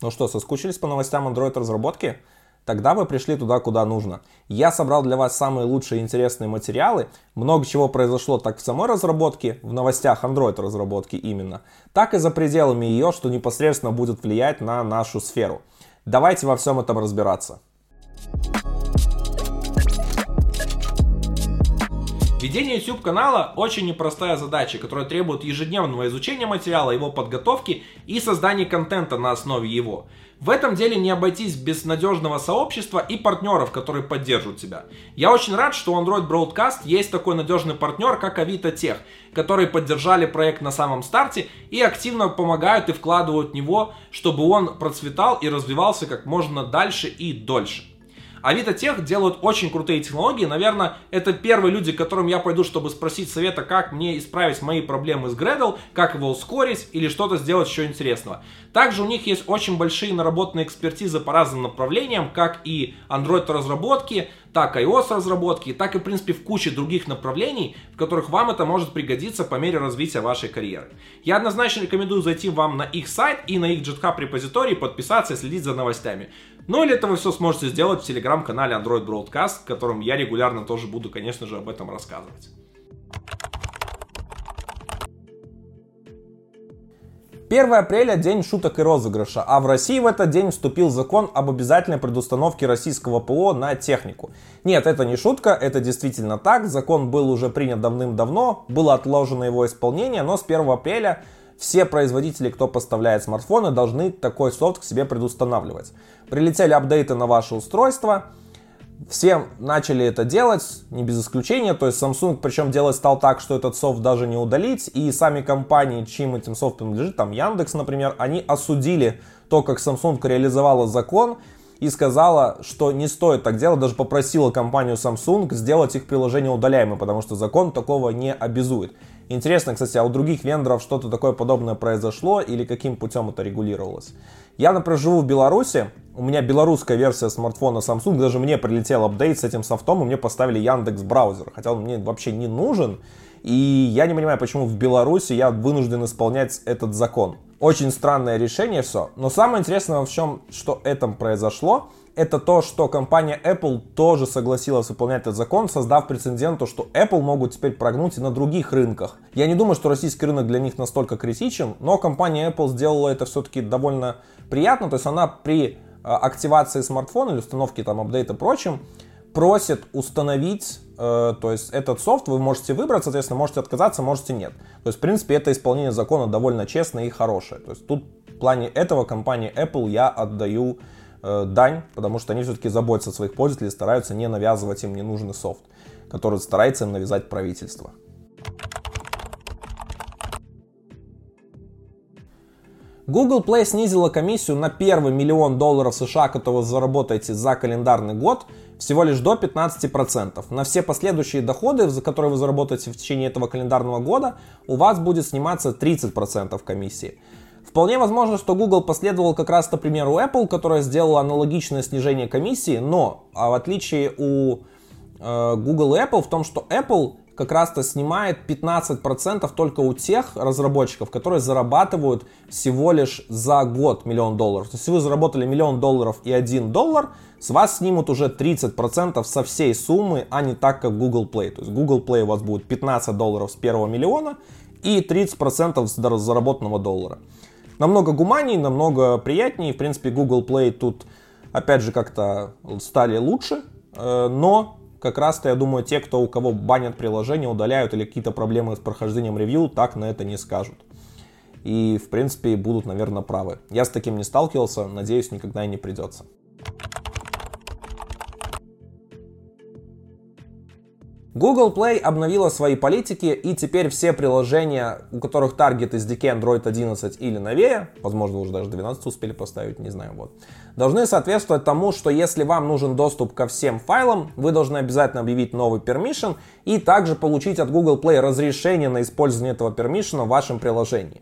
Ну что, соскучились по новостям Android разработки? Тогда вы пришли туда, куда нужно. Я собрал для вас самые лучшие и интересные материалы. Много чего произошло так в самой разработке, в новостях Android разработки именно, так и за пределами ее, что непосредственно будет влиять на нашу сферу. Давайте во всем этом разбираться. Ведение YouTube канала очень непростая задача, которая требует ежедневного изучения материала, его подготовки и создания контента на основе его. В этом деле не обойтись без надежного сообщества и партнеров, которые поддерживают тебя. Я очень рад, что у Android Broadcast есть такой надежный партнер, как Авито Тех, которые поддержали проект на самом старте и активно помогают и вкладывают в него, чтобы он процветал и развивался как можно дальше и дольше. Авито Тех делают очень крутые технологии. Наверное, это первые люди, к которым я пойду, чтобы спросить совета, как мне исправить мои проблемы с Gradle, как его ускорить или что-то сделать еще интересного. Также у них есть очень большие наработанные экспертизы по разным направлениям, как и Android разработки, так iOS разработки, так и в принципе в куче других направлений, в которых вам это может пригодиться по мере развития вашей карьеры. Я однозначно рекомендую зайти вам на их сайт и на их GitHub репозиторий, подписаться и следить за новостями. Ну или это вы все сможете сделать в телеграм-канале Android Broadcast, в котором я регулярно тоже буду, конечно же, об этом рассказывать. 1 апреля – день шуток и розыгрыша, а в России в этот день вступил закон об обязательной предустановке российского ПО на технику. Нет, это не шутка, это действительно так. Закон был уже принят давным-давно, было отложено его исполнение, но с 1 апреля все производители, кто поставляет смартфоны, должны такой софт к себе предустанавливать. Прилетели апдейты на ваше устройство, все начали это делать, не без исключения. То есть Samsung причем делать стал так, что этот софт даже не удалить. И сами компании, чьим этим софтом лежит, там Яндекс, например, они осудили то, как Samsung реализовала закон и сказала, что не стоит так делать, даже попросила компанию Samsung сделать их приложение удаляемым, потому что закон такого не обязует. Интересно, кстати, а у других вендоров что-то такое подобное произошло или каким путем это регулировалось? Я, например, живу в Беларуси, у меня белорусская версия смартфона Samsung, даже мне прилетел апдейт с этим софтом, и мне поставили Яндекс браузер, хотя он мне вообще не нужен, и я не понимаю, почему в Беларуси я вынужден исполнять этот закон. Очень странное решение все, но самое интересное во всем, что этом произошло, это то, что компания Apple тоже согласилась выполнять этот закон, создав прецедент, что Apple могут теперь прогнуть и на других рынках. Я не думаю, что российский рынок для них настолько критичен, но компания Apple сделала это все-таки довольно приятно, то есть она при а, активации смартфона или установке там апдейта и прочим просит установить, э, то есть этот софт вы можете выбрать, соответственно, можете отказаться, можете нет. То есть, в принципе, это исполнение закона довольно честное и хорошее. То есть тут в плане этого компании Apple я отдаю э, дань, потому что они все-таки заботятся о своих пользователей, стараются не навязывать им ненужный софт, который старается им навязать правительство. Google Play снизила комиссию на первый миллион долларов США, который вы заработаете за календарный год, всего лишь до 15%. На все последующие доходы, за которые вы заработаете в течение этого календарного года, у вас будет сниматься 30% комиссии. Вполне возможно, что Google последовал как раз, по примеру, Apple, которая сделала аналогичное снижение комиссии, но а в отличие у э, Google и Apple в том, что Apple как раз-то снимает 15% только у тех разработчиков, которые зарабатывают всего лишь за год миллион долларов. То есть, если вы заработали миллион долларов и 1 доллар, с вас снимут уже 30% со всей суммы, а не так, как Google Play. То есть Google Play у вас будет 15 долларов с первого миллиона и 30% с заработанного доллара намного гуманней, намного приятнее. В принципе, Google Play тут, опять же, как-то стали лучше. Э, но как раз-то, я думаю, те, кто у кого банят приложение, удаляют или какие-то проблемы с прохождением ревью, так на это не скажут. И, в принципе, будут, наверное, правы. Я с таким не сталкивался, надеюсь, никогда и не придется. Google Play обновила свои политики, и теперь все приложения, у которых таргет SDK Android 11 или новее, возможно, уже даже 12 успели поставить, не знаю, вот, должны соответствовать тому, что если вам нужен доступ ко всем файлам, вы должны обязательно объявить новый permission и также получить от Google Play разрешение на использование этого permission в вашем приложении.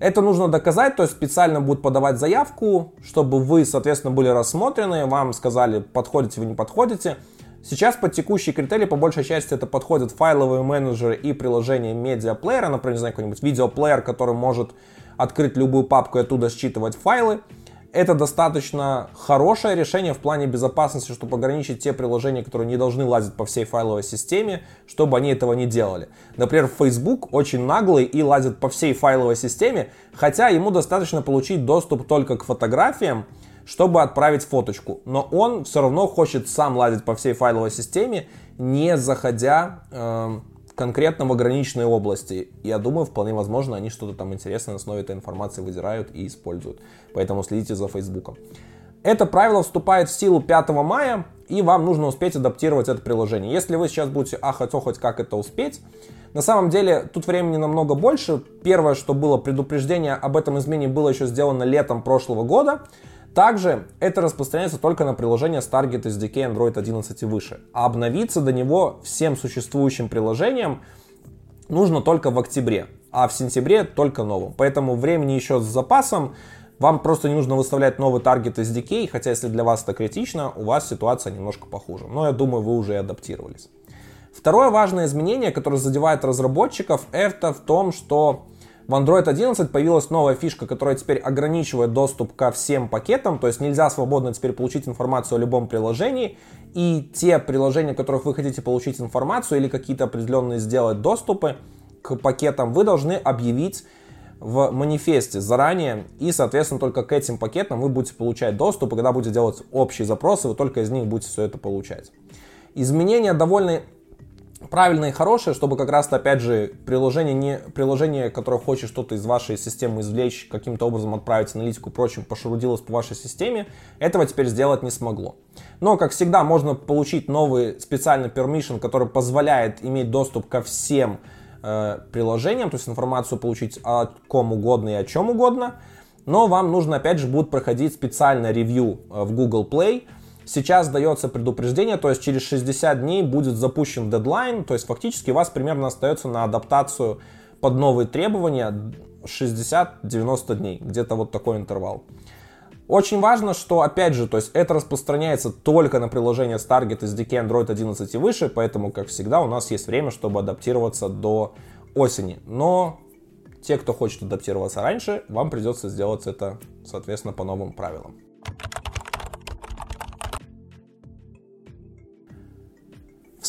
Это нужно доказать, то есть специально будут подавать заявку, чтобы вы, соответственно, были рассмотрены, вам сказали, подходите вы, не подходите. Сейчас под текущие критерии по большей части это подходят файловые менеджеры и приложения медиаплеера, например, не знаю, какой-нибудь видеоплеер, который может открыть любую папку и оттуда считывать файлы. Это достаточно хорошее решение в плане безопасности, чтобы ограничить те приложения, которые не должны лазить по всей файловой системе, чтобы они этого не делали. Например, Facebook очень наглый и лазит по всей файловой системе, хотя ему достаточно получить доступ только к фотографиям, чтобы отправить фоточку. Но он все равно хочет сам лазить по всей файловой системе, не заходя э, конкретно в ограниченные области. Я думаю, вполне возможно, они что-то там интересное на основе этой информации выдирают и используют. Поэтому следите за Фейсбуком. Это правило вступает в силу 5 мая, и вам нужно успеть адаптировать это приложение. Если вы сейчас будете ахать-охать, как это успеть, на самом деле тут времени намного больше. Первое, что было предупреждение об этом изменении, было еще сделано летом прошлого года. Также это распространяется только на приложение с Target SDK Android 11 и выше. А обновиться до него всем существующим приложениям нужно только в октябре, а в сентябре только новым. Поэтому времени еще с запасом. Вам просто не нужно выставлять новый Target SDK, хотя если для вас это критично, у вас ситуация немножко похуже. Но я думаю, вы уже адаптировались. Второе важное изменение, которое задевает разработчиков, это в том, что в Android 11 появилась новая фишка, которая теперь ограничивает доступ ко всем пакетам, то есть нельзя свободно теперь получить информацию о любом приложении, и те приложения, в которых вы хотите получить информацию или какие-то определенные сделать доступы к пакетам, вы должны объявить в манифесте заранее, и, соответственно, только к этим пакетам вы будете получать доступ, и когда будете делать общие запросы, вы только из них будете все это получать. Изменения довольно правильное и хорошее, чтобы как раз опять же, приложение, не, приложение, которое хочет что-то из вашей системы извлечь, каким-то образом отправить аналитику и прочим, пошарудилось по вашей системе, этого теперь сделать не смогло. Но, как всегда, можно получить новый специальный permission, который позволяет иметь доступ ко всем э, приложениям, то есть информацию получить о ком угодно и о чем угодно. Но вам нужно, опять же, будет проходить специальное ревью э, в Google Play, Сейчас дается предупреждение, то есть через 60 дней будет запущен дедлайн, то есть фактически у вас примерно остается на адаптацию под новые требования 60-90 дней, где-то вот такой интервал. Очень важно, что, опять же, то есть это распространяется только на приложение с Target SDK Android 11 и выше, поэтому, как всегда, у нас есть время, чтобы адаптироваться до осени. Но те, кто хочет адаптироваться раньше, вам придется сделать это, соответственно, по новым правилам.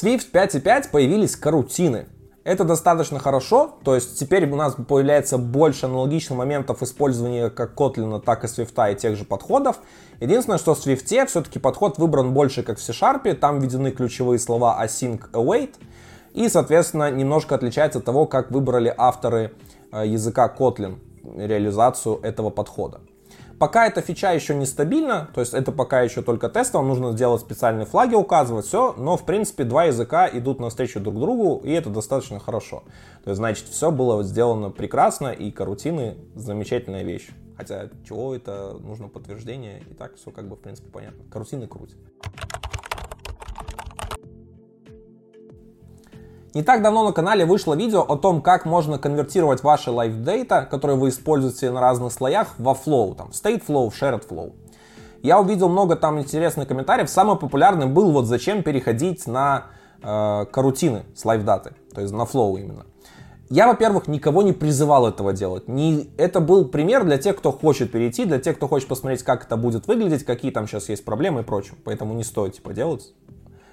Swift 5.5 появились карутины. Это достаточно хорошо, то есть теперь у нас появляется больше аналогичных моментов использования как Kotlin, так и Swift и тех же подходов. Единственное, что в Swift все-таки подход выбран больше как в C-Sharp, там введены ключевые слова async, await, и, соответственно, немножко отличается от того, как выбрали авторы э, языка Kotlin реализацию этого подхода. Пока эта фича еще не стабильна, то есть это пока еще только тест, вам нужно сделать специальные флаги, указывать все, но в принципе два языка идут навстречу друг другу, и это достаточно хорошо. То есть значит все было сделано прекрасно, и карутины замечательная вещь. Хотя чего это нужно подтверждение, и так все как бы в принципе понятно. Карутины круть. Не так давно на канале вышло видео о том, как можно конвертировать ваши live data, которые вы используете на разных слоях, во flow, там, state flow, shared flow. Я увидел много там интересных комментариев. Самый популярный был вот зачем переходить на э, карутины с live даты, то есть на flow именно. Я, во-первых, никого не призывал этого делать. Не, это был пример для тех, кто хочет перейти, для тех, кто хочет посмотреть, как это будет выглядеть, какие там сейчас есть проблемы и прочее. Поэтому не стоит типа делать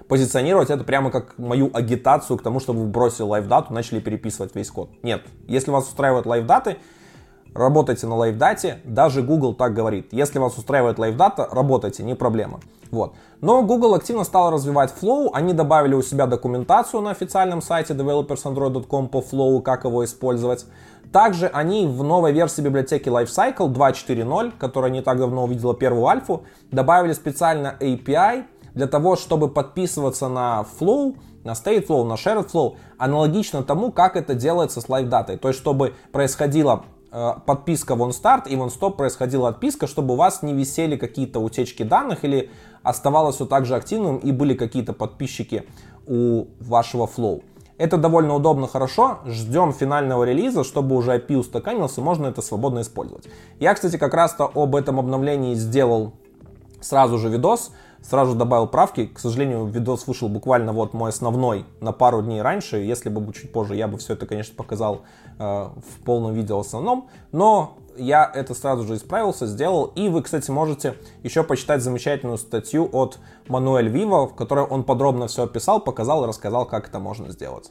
позиционировать это прямо как мою агитацию к тому, чтобы вы бросили LiveData, начали переписывать весь код. Нет. Если вас устраивают LiveData, работайте на LiveData, даже Google так говорит. Если вас устраивает LiveData, работайте, не проблема. Вот. Но Google активно стал развивать Flow, они добавили у себя документацию на официальном сайте developers.android.com по Flow, как его использовать. Также они в новой версии библиотеки Lifecycle 2.4.0, которая не так давно увидела первую альфу, добавили специально API, для того, чтобы подписываться на Flow, на State Flow, на Shared Flow, аналогично тому, как это делается с Live Data. То есть, чтобы происходила э, подписка в OnStart и в OnStop происходила отписка, чтобы у вас не висели какие-то утечки данных или оставалось все так же активным и были какие-то подписчики у вашего Flow. Это довольно удобно, хорошо. Ждем финального релиза, чтобы уже API устаканился, можно это свободно использовать. Я, кстати, как раз-то об этом обновлении сделал сразу же видос сразу добавил правки. К сожалению, видос вышел буквально вот мой основной на пару дней раньше. Если бы чуть позже, я бы все это, конечно, показал э, в полном видео основном. Но я это сразу же исправился, сделал. И вы, кстати, можете еще почитать замечательную статью от Мануэль Вива, в которой он подробно все описал, показал и рассказал, как это можно сделать.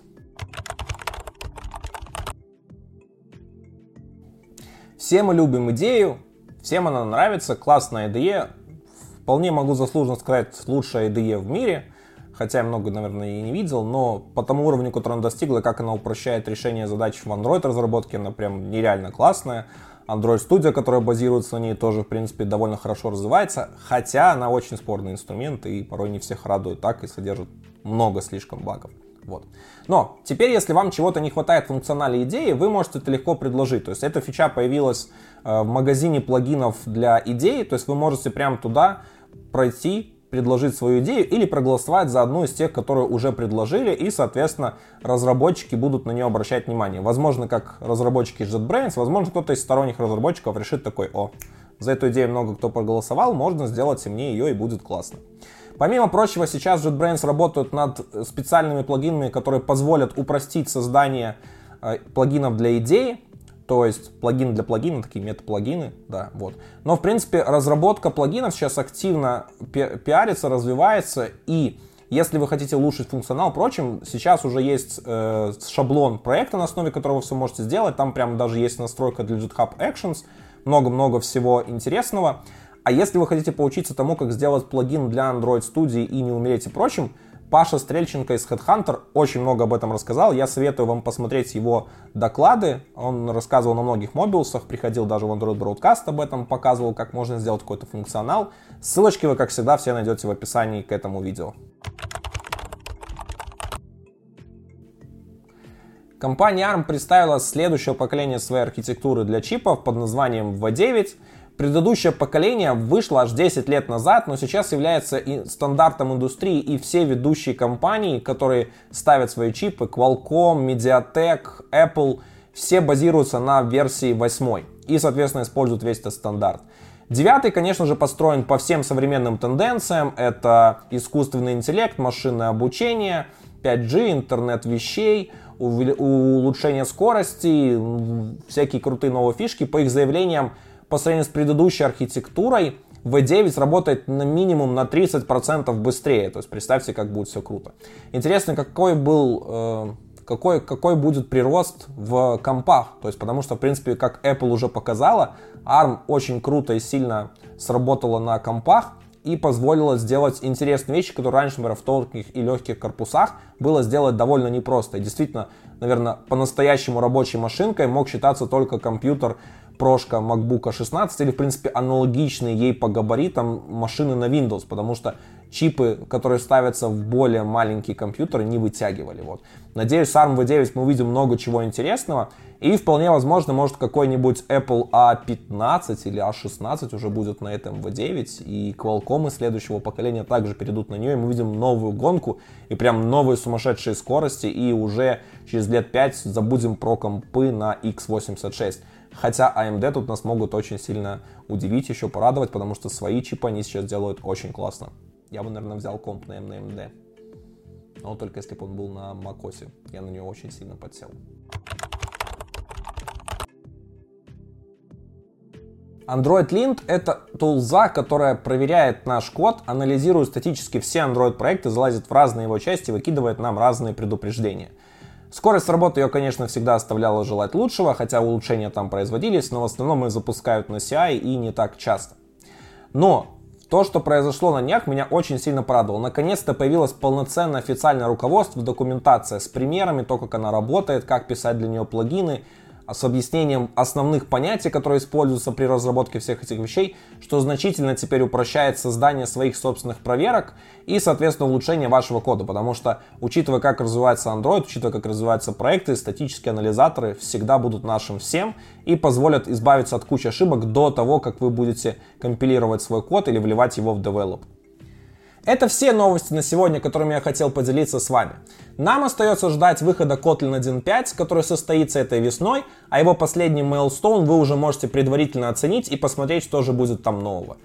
Все мы любим идею, всем она нравится, классная идея. Вполне могу заслуженно сказать, лучшая идея в мире. Хотя я много, наверное, и не видел, но по тому уровню, который она достигла, как она упрощает решение задач в Android разработке, она прям нереально классная. Android Studio, которая базируется на ней, тоже, в принципе, довольно хорошо развивается, хотя она очень спорный инструмент и порой не всех радует так и содержит много слишком багов. Вот. Но теперь, если вам чего-то не хватает в функционале идеи, вы можете это легко предложить. То есть эта фича появилась э, в магазине плагинов для идей, то есть вы можете прямо туда пройти, предложить свою идею или проголосовать за одну из тех, которые уже предложили, и, соответственно, разработчики будут на нее обращать внимание. Возможно, как разработчики JetBrains, возможно, кто-то из сторонних разработчиков решит такой, о, за эту идею много кто проголосовал, можно сделать и мне ее, и будет классно. Помимо прочего, сейчас JetBrains работают над специальными плагинами, которые позволят упростить создание э, плагинов для идеи, то есть плагин для плагина, такие метаплагины, да, вот. Но, в принципе, разработка плагинов сейчас активно пи пиарится, развивается, и если вы хотите улучшить функционал, прочим, сейчас уже есть э, шаблон проекта, на основе которого вы все можете сделать, там прям даже есть настройка для GitHub Actions, много-много всего интересного. А если вы хотите поучиться тому, как сделать плагин для Android Studio и не умереть и прочим, Паша Стрельченко из Headhunter очень много об этом рассказал. Я советую вам посмотреть его доклады. Он рассказывал на многих мобилусах, приходил даже в Android Broadcast об этом, показывал, как можно сделать какой-то функционал. Ссылочки вы, как всегда, все найдете в описании к этому видео. Компания ARM представила следующее поколение своей архитектуры для чипов под названием V9. Предыдущее поколение вышло аж 10 лет назад, но сейчас является и стандартом индустрии, и все ведущие компании, которые ставят свои чипы, Qualcomm, Mediatek, Apple, все базируются на версии 8 и, соответственно, используют весь этот стандарт. Девятый, конечно же, построен по всем современным тенденциям. Это искусственный интеллект, машинное обучение, 5G, интернет вещей, улучшение скорости, всякие крутые новые фишки. По их заявлениям, по сравнению с предыдущей архитектурой, V9 работает на минимум на 30% быстрее. То есть представьте, как будет все круто. Интересно, какой был, э, какой, какой будет прирост в компах. То есть потому что, в принципе, как Apple уже показала, ARM очень круто и сильно сработала на компах и позволила сделать интересные вещи, которые раньше, например, в тонких и легких корпусах было сделать довольно непросто. И действительно, наверное, по-настоящему рабочей машинкой мог считаться только компьютер прошка MacBook 16 или, в принципе, аналогичные ей по габаритам машины на Windows, потому что чипы, которые ставятся в более маленькие компьютеры, не вытягивали. Вот. Надеюсь, с ARM V9 мы увидим много чего интересного, и вполне возможно, может какой-нибудь Apple A15 или A16 уже будет на этом V9, и Qualcomm следующего поколения также перейдут на нее, и мы увидим новую гонку, и прям новые сумасшедшие скорости, и уже через лет 5 забудем про компы на x86. Хотя AMD тут нас могут очень сильно удивить, еще порадовать, потому что свои чипы они сейчас делают очень классно. Я бы, наверное, взял комп на AMD. Но только если бы он был на macOS. Я на него очень сильно подсел. Android Lint — это тулза, которая проверяет наш код, анализирует статически все Android проекты, залазит в разные его части, выкидывает нам разные предупреждения. Скорость работы ее, конечно, всегда оставляла желать лучшего, хотя улучшения там производились, но в основном их запускают на CI и не так часто. Но то, что произошло на днях, меня очень сильно порадовало. Наконец-то появилось полноценное официальное руководство, документация с примерами, то, как она работает, как писать для нее плагины, с объяснением основных понятий, которые используются при разработке всех этих вещей, что значительно теперь упрощает создание своих собственных проверок и, соответственно, улучшение вашего кода, потому что, учитывая, как развивается Android, учитывая, как развиваются проекты, статические анализаторы всегда будут нашим всем и позволят избавиться от кучи ошибок до того, как вы будете компилировать свой код или вливать его в develop. Это все новости на сегодня, которыми я хотел поделиться с вами. Нам остается ждать выхода Kotlin 1.5, который состоится этой весной, а его последний milestone вы уже можете предварительно оценить и посмотреть, что же будет там нового.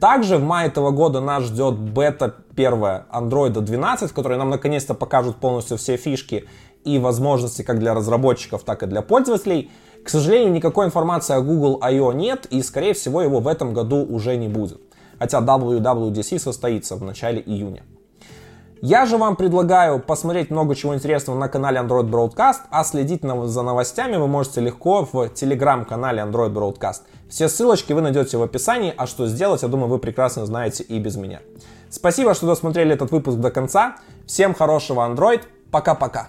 Также в мае этого года нас ждет бета первая Android 12, в которой нам наконец-то покажут полностью все фишки и возможности как для разработчиков, так и для пользователей. К сожалению, никакой информации о Google I.O. нет, и, скорее всего, его в этом году уже не будет. Хотя WWDC состоится в начале июня. Я же вам предлагаю посмотреть много чего интересного на канале Android Broadcast, а следить за новостями вы можете легко в телеграм-канале Android Broadcast. Все ссылочки вы найдете в описании, а что сделать, я думаю, вы прекрасно знаете и без меня. Спасибо, что досмотрели этот выпуск до конца. Всем хорошего Android. Пока-пока.